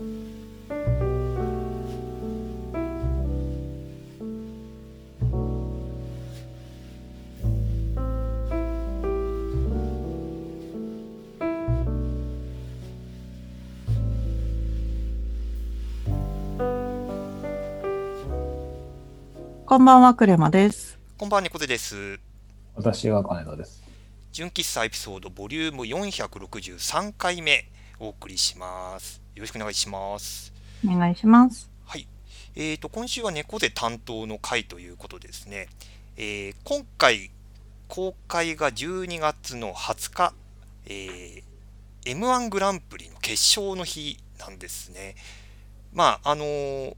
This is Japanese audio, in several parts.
こんばんは、クレマです。こんばんは、猫背です。私は金田です。純喫茶エピソードボリューム463回目お送りします。よろしくお願いします。お願いします。はい。えーと、今週は猫背担当の回ということですね。えー今回、公開が12月の20日、えー M1 グランプリの決勝の日なんですね。まあ、あのー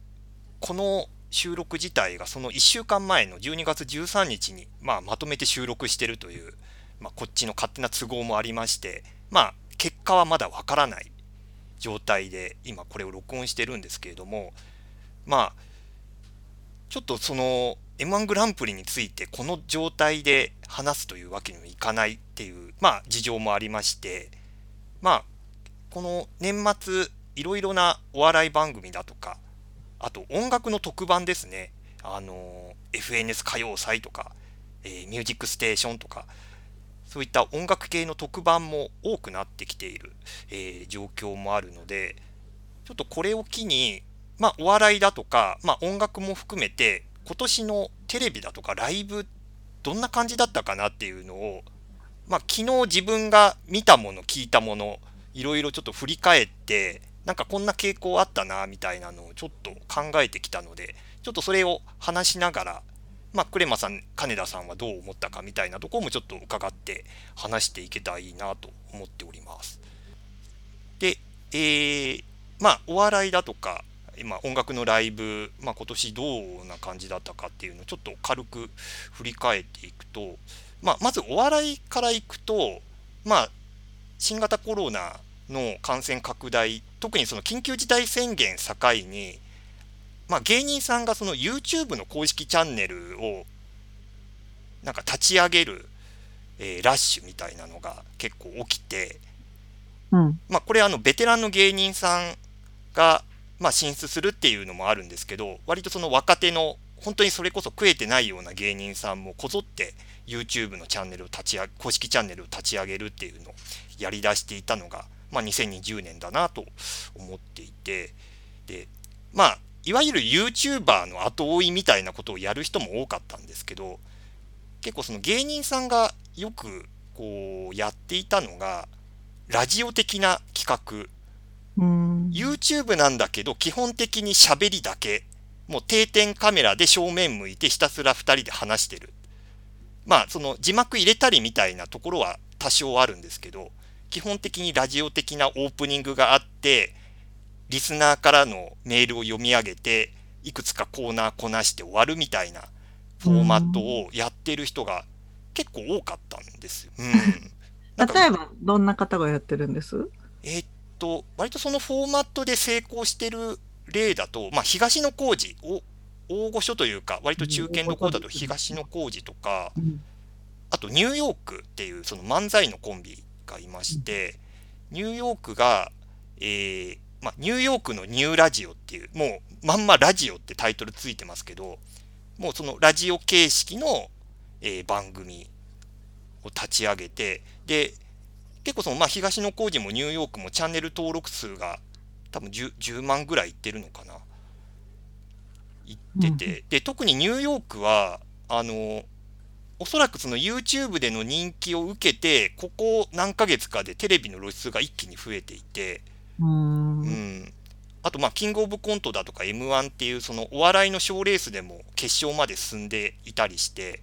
この収録自体がその1週間前の12月13日に、まあ、まとめて収録してるという、まあ、こっちの勝手な都合もありまして、まあ、結果はまだわからない状態で今これを録音してるんですけれども、まあ、ちょっとその M1 グランプリについてこの状態で話すというわけにもいかないっていう、まあ、事情もありまして、まあ、この年末いろいろなお笑い番組だとか、あと音楽の特番ですね。あの、FNS 歌謡祭とか、えーミュージックステーションとか、そういった音楽系の特番も多くなってきている、えー状況もあるので、ちょっとこれを機に、まあお笑いだとか、まあ音楽も含めて、今年のテレビだとかライブ、どんな感じだったかなっていうのを、まあ昨日自分が見たもの、聞いたもの、いろいろちょっと振り返って、なんかこんな傾向あったな、みたいなのをちょっと考えてきたので、ちょっとそれを話しながら、まあ、クレマさん、金田さんはどう思ったかみたいなとこもちょっと伺って話していけたらいいなと思っております。で、えー、まあ、お笑いだとか、今、音楽のライブ、まあ、今年どんな感じだったかっていうのをちょっと軽く振り返っていくと、まあ、まずお笑いからいくと、まあ、新型コロナの感染拡大、特にその緊急事態宣言境に、まあ、芸人さんがその YouTube の公式チャンネルをなんか立ち上げる、えーラッシュみたいなのが結構起きて、うん。まあ、これあのベテランの芸人さんがまあ進出するっていうのもあるんですけど割とその若手の本当にそれこそ食えてないような芸人さんもこぞって YouTube のチャンネルを立ち上げ公式チャンネルを立ち上げるっていうのをやり出していたのが、まあ、2020年だなと思っていてでまあいわゆる YouTuber の後追いみたいなことをやる人も多かったんですけど結構その芸人さんがよくこうやっていたのがラジオ的な企画。うん。YouTube なんだけど基本的に喋りだけ。もう定点カメラで正面向いてひたすら2人で話してる。まあその字幕入れたりみたいなところは多少あるんですけど基本的にラジオ的なオープニングがあってリスナーからのメールを読み上げていくつかコーナーこなして終わるみたいなフォーマットをやってる人が結構多かったんですよ。うん、例えば、どんな方がやってるんです？えーっと、割とそのフォーマットで成功してる例だと、まあ、東野幸治、お大御所というか、割と中堅の方だと東野幸治とか、うん。あとニューヨークっていうその漫才のコンビがいまして、ニューヨークが、えーまあ、ニューヨークのニューラジオっていう、もうまんまラジオってタイトルついてますけど、もうそのラジオ形式の、えー番組を立ち上げて、で、結構その、まあ、東野幸治もニューヨークもチャンネル登録数が多分 10, 10万ぐらいいってるのかな。いってて、で、特にニューヨークは、あの、おそらくその YouTube での人気を受けて、ここ何ヶ月かでテレビの露出が一気に増えていて、うん。う。ん。あと、まあ、キングオブコントだとか M1 っていう、そのお笑いの賞レースでも決勝まで進んでいたりして、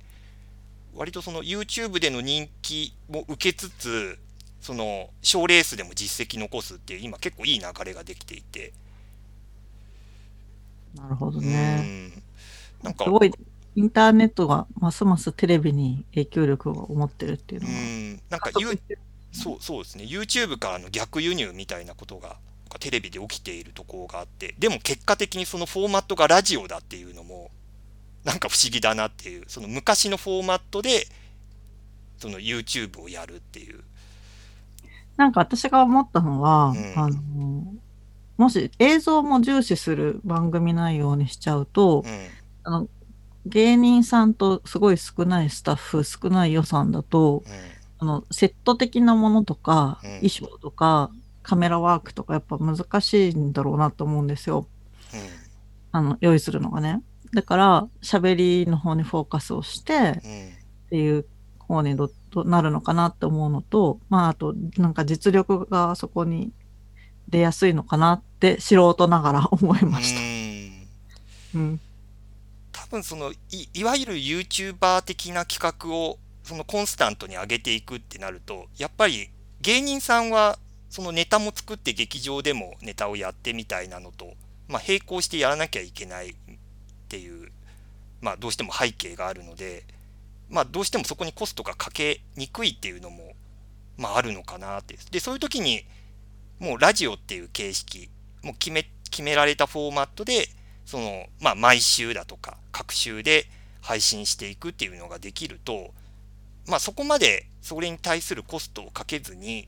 割とその YouTube での人気も受けつつ、その賞レースでも実績残すっていう、今結構いい流れができていて、なるほどうね。ん。なんかす、ごい、インターネットがますますテレビに影響力を持ってるっていううのは。ん。なんか、加速 You- してるそうそうですね、YouTube からの逆輸入みたいなことがテレビで起きているところがあって、でも結果的にそのフォーマットがラジオだっていうのも、なんか不思議だなっていう、その昔のフォーマットで、その YouTube をやるっていう。なんか私が思ったのは、うん。あの、もし映像も重視する番組内容にしちゃうと、うん。あの芸人さんとすごい少ないスタッフ少ない予算だとうんあのセット的なものとか、うん。衣装とかカメラワークとかやっぱ難しいんだろうなと思うんですよ。あの用意するのがね。だから喋りの方にフォーカスをしてうん。うんっていう方にどとなるのかなって思うのとまああとなんか実力がそこに出やすいのかなって素人ながら 思いました。うん。うん。多分そのいいわゆる YouTuber 的な企画をそのコンスタントに上げていくってなるとやっぱり芸人さんはそのネタも作って劇場でもネタをやってみたいなのと、まあ、並行してやらなきゃいけないっていう、まあ、どうしても背景があるので、まあ、どうしてもそこにコストがかけにくいっていうのも、まあ、あるのかなってでそういう時にもうラジオっていう形式もう決め決められたフォーマットでその、まあ、毎週だとか、各週で配信していくっていうのができると、まあ、そこまでそれに対するコストをかけずに、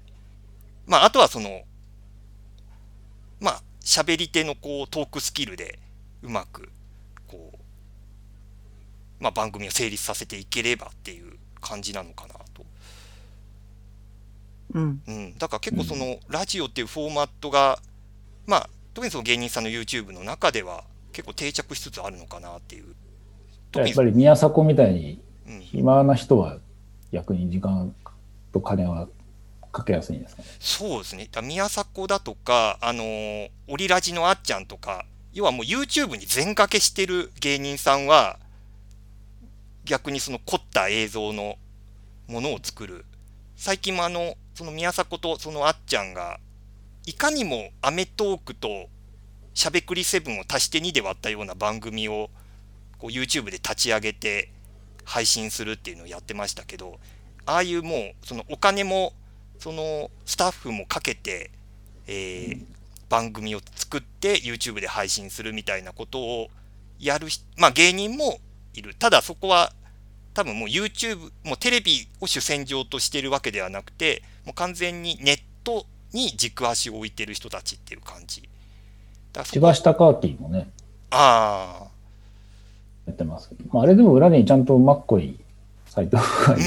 まあ、あとはその、まあ、喋り手のこう、トークスキルでうまく、こう、まあ、番組を成立させていければっていう感じなのかなと。うんうん、だから結構そのラジオっていうフォーマットが、まあ特にその芸人さんの YouTube の中では結構定着しつつあるのかなっていう。やっぱり宮迫みたいにうん、暇な人は逆に時間と金はかけやすいんですかね？そうですね。だ宮迫だとか、あのーオリラジのあっちゃんとか、要はもう YouTube に全掛けしてる芸人さんは、逆にその凝った映像のものを作る。最近もあの、その宮迫とそのあっちゃんが、いかにもアメトークとしゃべくり7を足して2で割ったような番組をこう YouTube で立ち上げて配信するっていうのをやってましたけど、ああいうもうそのお金もそのスタッフもかけて、えー番組を作って YouTube で配信するみたいなことをやるし、まあ芸人もいる。ただそこは多分もう YouTube、もうテレビを主戦場としてるわけではなくて、もう完全にネットに軸足を置いてる人たちっていう感じ。千葉下カーキーもね、ああ、やってますけど、まあ、あれでも裏にちゃんとマッコイ斎藤がいるから、うん。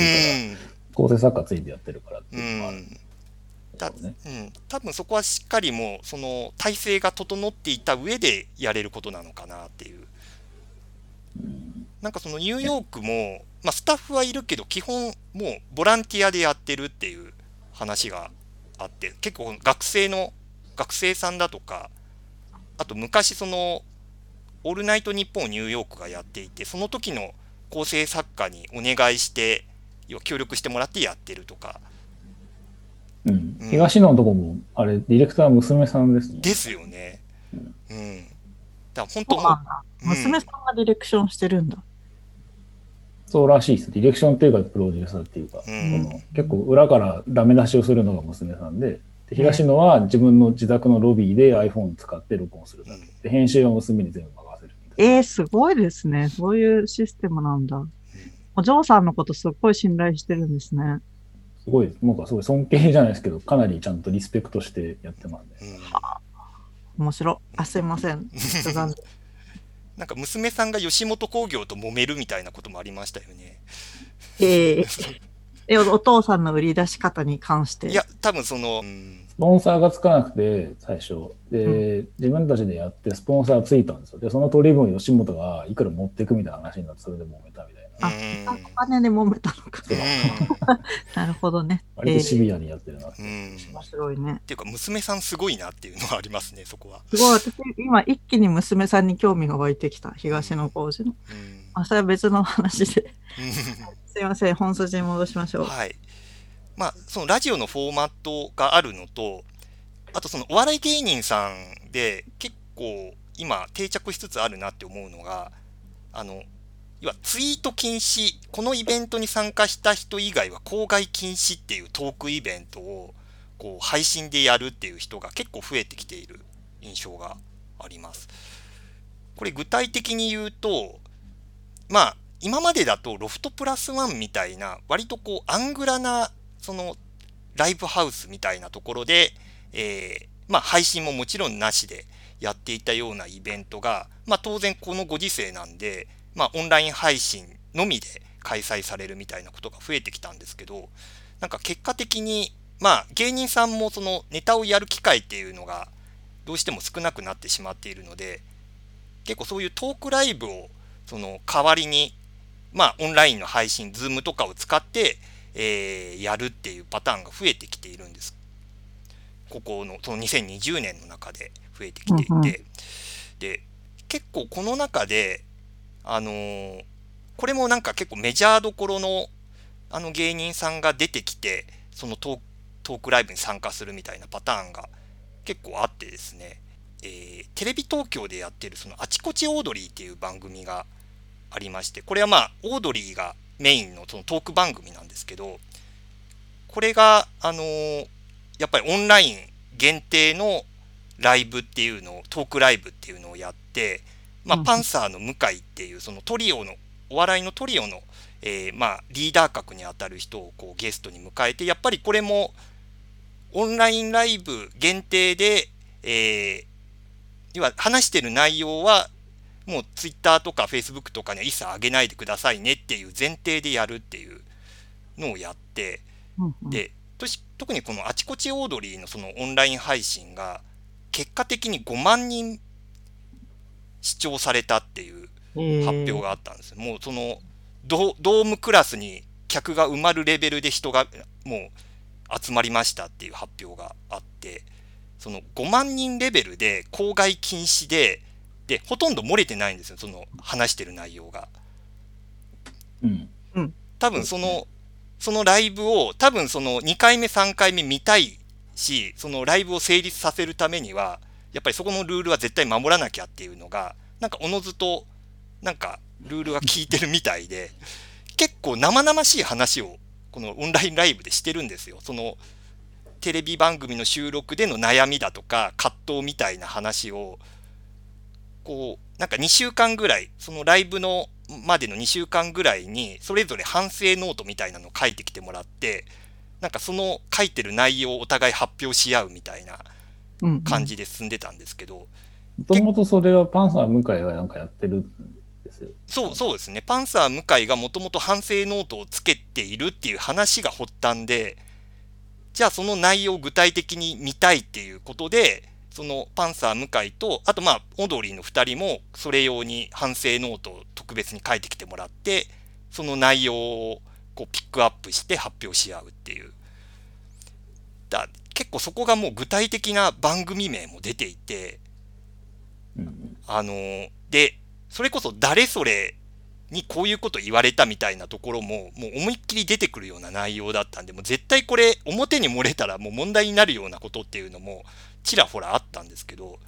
構成作家ついてやってるからってういうのもあるね。うん、多分そこはしっかりもうその体制が整っていた上でやれることなのかなっていう。なんかそのニューヨークも、まあ、スタッフはいるけど基本もうボランティアでやってるっていう話があって結構学生の学生さんだとかあと昔その「オールナイトニッポン」をニューヨークがやっていてその時の構成作家にお願いして協力してもらってやってるとかうんうん東野のとこも、あれ、ディレクターは娘さんですね。ですよね。うん。だから本そ当もうなんだ。うん娘さんがディレクションしてるんだ。そうらしいです。ディレクションっていうか、プロデューサーっていうか、うん結構裏からダメ出しをするのが娘さんで、で東野は自分の自宅のロビーで iPhone 使って録音するだけ。うんで、編集は娘に全部。えー、すごいですね。そういうシステムなんだ。お嬢さんのことすっごい信頼してるんですね。すごい、なんかすごい尊敬じゃないですけど、かなりちゃんとリスペクトしてやってますね。うん面白い。あ、すいません。残念 なんか娘さんが吉本興業と揉めるみたいなこともありましたよね。えー え、おお父さんの売り出し方に関して。いや、多分その、うんスポンサーがつかなくて、最初。で、自分たちでやって、スポンサーついたんですよ。で、その取り分を吉本がいくら持っていくみたいな話になって、それで揉めたみたいな。あうんお金で揉めたのか。なるほどね。え割とシー、ビアにやってるなって。うん。面白いねっ。ていうか、娘さんすごいなっていうのはありますね、そこは。すごい。私、今一気に娘さんに興味が湧いてきた。東野幸治の。うんあ、それは別の話で。すいません。本筋に戻しましょう。はい。まあ、そのラジオのフォーマットがあるのと、あとそのお笑い芸人さんで結構今定着しつつあるなって思うのが、あの、要はツイート禁止、このイベントに参加した人以外は公害禁止っていうトークイベントをこう配信でやるっていう人が結構増えてきている印象があります。これ具体的に言うと、まあ、今までだとロフトプラスワンみたいな、割とこう、アングラな、その、ライブハウスみたいなところで、えーまあ配信ももちろんなしでやっていたようなイベントが、まあ当然このご時世なんで、まあオンライン配信のみで開催されるみたいなことが増えてきたんですけど、なんか結果的に、まあ芸人さんもそのネタをやる機会っていうのがどうしても少なくなってしまっているので、結構そういうトークライブをその代わりに、まあオンラインの配信、ズームとかを使って、えー、やるっていうパターンが増えてきているんです。ここの、その2020年の中で増えてきていて、うんうん、で、結構この中で、あのー、これもなんか結構メジャーどころのあの芸人さんが出てきて、そのトークライブに参加するみたいなパターンが結構あってですね、えー、テレビ東京でやってるそのあちこちオードリーっていう番組がありまして、これはまあオードリーがメインのそのトーク番組なんですけど、これが、あのー、やっぱりオンライン限定のライブっていうのを、トークライブっていうのをやって、まあ、パンサーの向井っていう、そのトリオの、お笑いのトリオの、えー、まあ、リーダー格にあたる人をこうゲストに迎えて、やっぱりこれも、オンラインライブ限定で、えー、要は話してる内容は、もうツイッターとかフェイスブックとかには一切上げないでくださいねっていう前提でやるっていうのをやって、で、特にこのあちこちオードリーのそのオンライン配信が、結果的に5万人視聴されたっていう発表があったんです。もうそのドームクラスに客が埋まるレベルで人がもう集まりましたっていう発表があって、その5万人レベルで公害禁止で、で、ほとんど漏れてないんですよ、その話してる内容が。うん。多分その、そのライブを、多分その2回目、3回目見たいし、そのライブを成立させるためには、やっぱりそこのルールは絶対守らなきゃっていうのが、なんかおのずと、なんかルールが効いてるみたいで、結構生々しい話を、このオンラインライブでしてるんですよ。その、テレビ番組の収録での悩みだとか、葛藤みたいな話を、こう、なんか2週間ぐらい、そのライブのまでの2週間ぐらいに、それぞれ反省ノートみたいなのを書いてきてもらって、なんかその書いてる内容をお互い発表し合うみたいな感じで進んでたんですけど。もともとそれはパンサー向井がなんかやってるんですよ。そう、そうですね。パンサー向井がもともと反省ノートをつけているっていう話が発端で、じゃあその内容を具体的に見たいっていうことで、そのパンサー向井と、あとまあ、オードリーの2人も、それ用に反省ノートを特別に書いてきてもらって、その内容をこうピックアップして発表し合うっていう。だ結構そこがもう具体的な番組名も出ていて、あの、で、それこそ誰それにこういうこと言われたみたいなところも、もう思いっきり出てくるような内容だったんで、もう絶対これ表に漏れたらもう問題になるようなことっていうのもちらほらあったんですけど、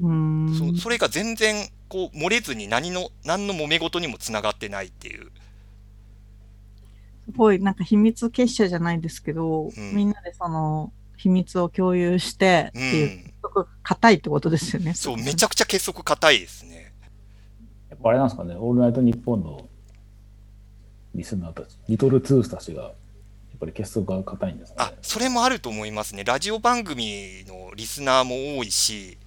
そそれが全然こう漏れずに何の、何の揉め事にもつながってないっていう。すごいなんか秘密結社じゃないですけど、うん、みんなでその秘密を共有してっていう、うん、硬いってことですよね。そう、めちゃくちゃ結束硬いですね。やっぱあれなんですかね、オールナイトニッポンのリスナーたち、リトルトゥースたちが、やっぱり結束が硬いんですね。あ、それもあると思いますね。ラジオ番組のリスナーも多いし、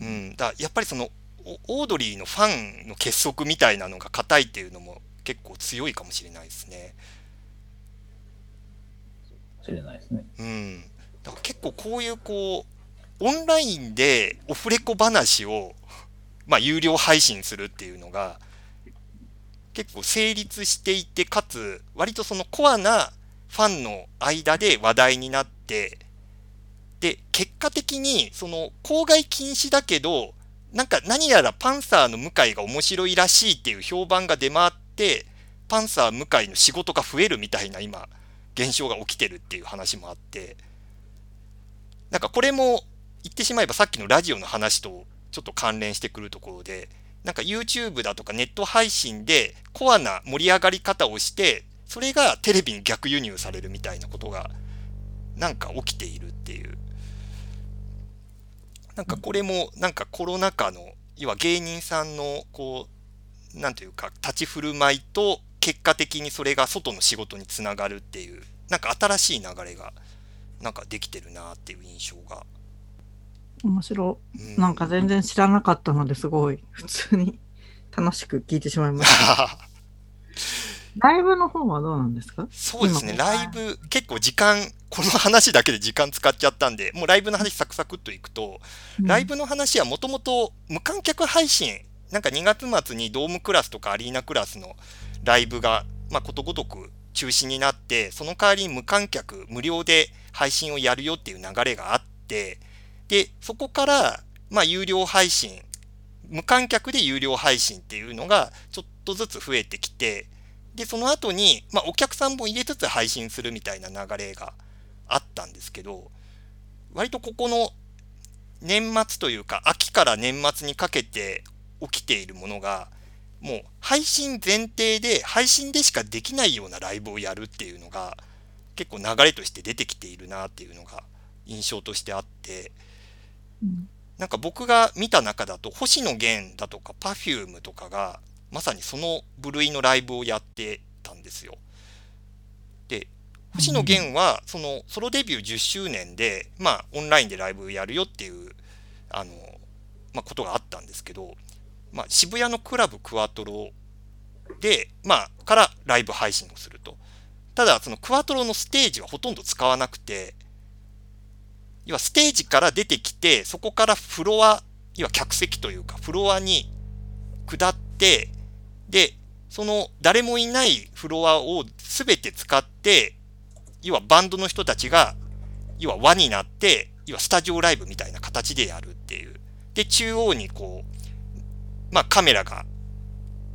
うん、だやっぱりその、オードリーのファンの結束みたいなのが硬いっていうのも結構強いかもしれないですね。しれないですね。うん。だから結構こういうこう、オンラインでオフレコ話をまあ、有料配信するっていうのが、結構成立していて、かつ、割とそのコアなファンの間で話題になって、で、結果的に、その、公害禁止だけど、なんか何やらパンサーの向井が面白いらしいっていう評判が出回って、パンサー向井の仕事が増えるみたいな今、現象が起きてるっていう話もあって、なんかこれも言ってしまえばさっきのラジオの話とちょっと関連してくるところで、なんか YouTube だとかネット配信でコアな盛り上がり方をして、それがテレビに逆輸入されるみたいなことがなんか起きているっていう。なんかこれもなんかコロナ禍の、要は芸人さんのこう、なんというか立ち振る舞いと結果的にそれが外の仕事につながるっていう、なんか新しい流れがなんかできてるなっていう印象が。面白。なんか全然知らなかったのですごい、普通に。楽しく聞いてしまいました。ライブの方はどうなんですか？そうですね、今ライブ、結構時間、この話だけで時間使っちゃったんで、もうライブの話サクサクっといくと、ライブの話はもともと無観客配信、なんか2月末にドームクラスとかアリーナクラスのライブが、まあ、ことごとく中止になって、その代わりに無観客、無料で配信をやるよっていう流れがあって、で、そこから、まあ、有料配信、無観客で有料配信っていうのがちょっとずつ増えてきて、で、その後に、まあ、お客さんも入れつつ配信するみたいな流れがあったんですけど、割とここの年末というか、秋から年末にかけて起きているものが、もう配信前提で、配信でしかできないようなライブをやるっていうのが、結構流れとして出てきているなっていうのが印象としてあって、なんか僕が見た中だと、星野源だとか Perfume とかが、まさにその部類のライブをやってたんですよ。で、星野源は、そのソロデビュー10周年で、まあ、オンラインでライブやるよっていう、あの、まあ、ことがあったんですけど、まあ、渋谷のクラブクワトロで、まあ、からライブ配信をすると。ただ、そのクワトロのステージはほとんど使わなくて、要はステージから出てきて、そこからフロア、要は客席というか、フロアに下って、で、その誰もいないフロアを全て使って、要はバンドの人たちが、要は輪になって、要はスタジオライブみたいな形でやるっていう。で、中央にこう、まあカメラが、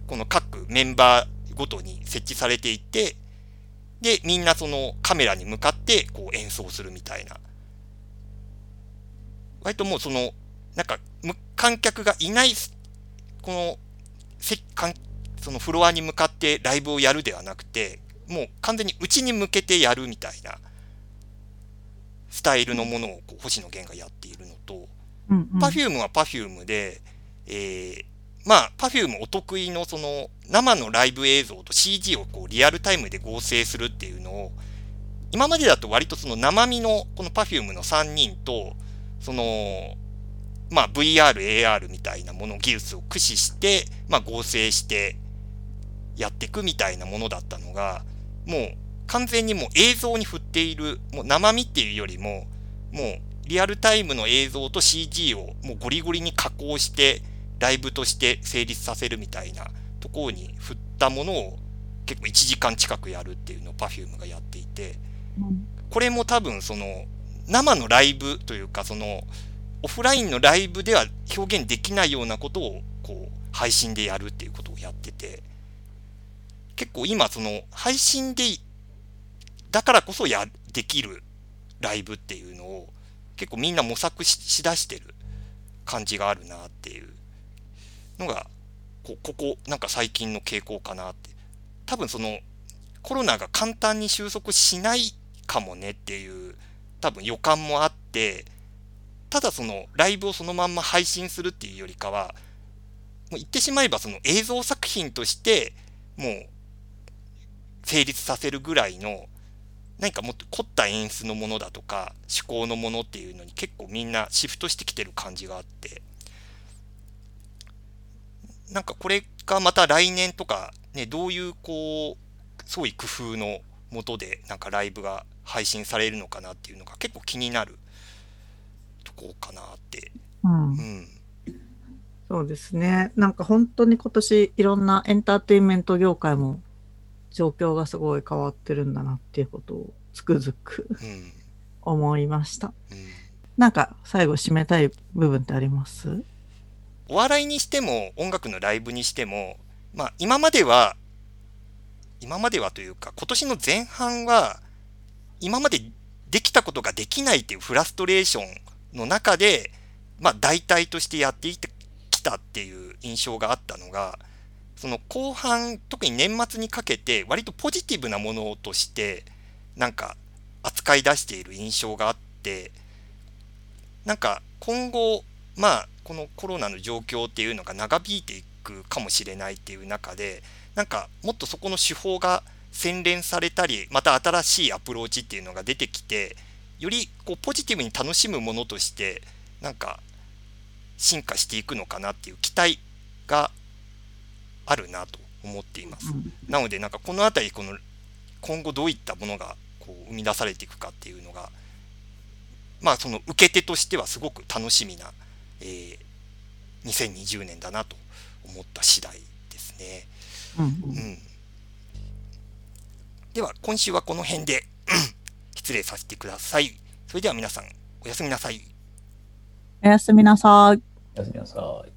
この各メンバーごとに設置されていて、で、みんなそのカメラに向かってこう演奏するみたいな。割ともうその、なんか無観客がいない、この、そのフロアに向かってライブをやるではなくて、もう完全に内に向けてやるみたいなスタイルのものをこう星野源がやっているのと、うんうん。Perfume は Perfume で、えーまあ Perfume お得意のその生のライブ映像と CG をこうリアルタイムで合成するっていうのを今までだと割とその生身のこの Perfume の3人とそのまあ VR、AR みたいなもの技術を駆使してまあ合成してやっていくみたいなものだったのがもう完全にもう映像に振っているもう生身っていうよりももうリアルタイムの映像と CG をもうゴリゴリに加工してライブとして成立させるみたいなところに振ったものを結構1時間近くやるっていうのを Perfume がやっていてうん。これも多分その生のライブというかそのオフラインのライブでは表現できないようなことをこう配信でやるっていうことをやってて結構今その配信でだからこそやできるライブっていうのを結構みんな模索ししだしてる感じがあるなっていうのがこここなんか最近の傾向かなって。多分そのコロナが簡単に収束しないかもねっていう多分予感もあってただそのライブをそのまんま配信するっていうよりかはもう言ってしまえばその映像作品としてもう成立させるぐらいの何かもっと凝った演出のものだとか趣向のものっていうのに結構みんなシフトしてきてる感じがあって。なんかこれがまた来年とかねどういうこう創意工夫のもとでなんかライブが配信されるのかなっていうのが結構気になるとこかなって。うん。うん。そうですね。なんか本当に今年いろんなエンターテインメント業界も状況がすごい変わってるんだなっていうことをつくづくうん。思いました。うん。なんか最後締めたい部分ってあります？お笑いにしても音楽のライブにしても、まあ、今までは今まではというか今年の前半は今までできたことができないっていうフラストレーションの中で、まあ、代替としてやってきたっていう印象があったのがその後半特に年末にかけて割とポジティブなものとしてなんか扱い出している印象があってなんか今後まあこのコロナの状況っていうのが長引いていくかもしれないっていう中でなんかもっとそこの手法が洗練されたりまた新しいアプローチっていうのが出てきてよりこうポジティブに楽しむものとしてなんか進化していくのかなっていう期待があるなと思っています。うんなのでなんかこの辺りこの今後どういったものがこう生み出されていくかっていうのがまあその受け手としてはすごく楽しみな、えー2020年だなと思った次第ですね。うんうん、では今週はこの辺で失礼させてください。それでは皆さんおやすみなさい。おやすみなさい。おやすみなさい。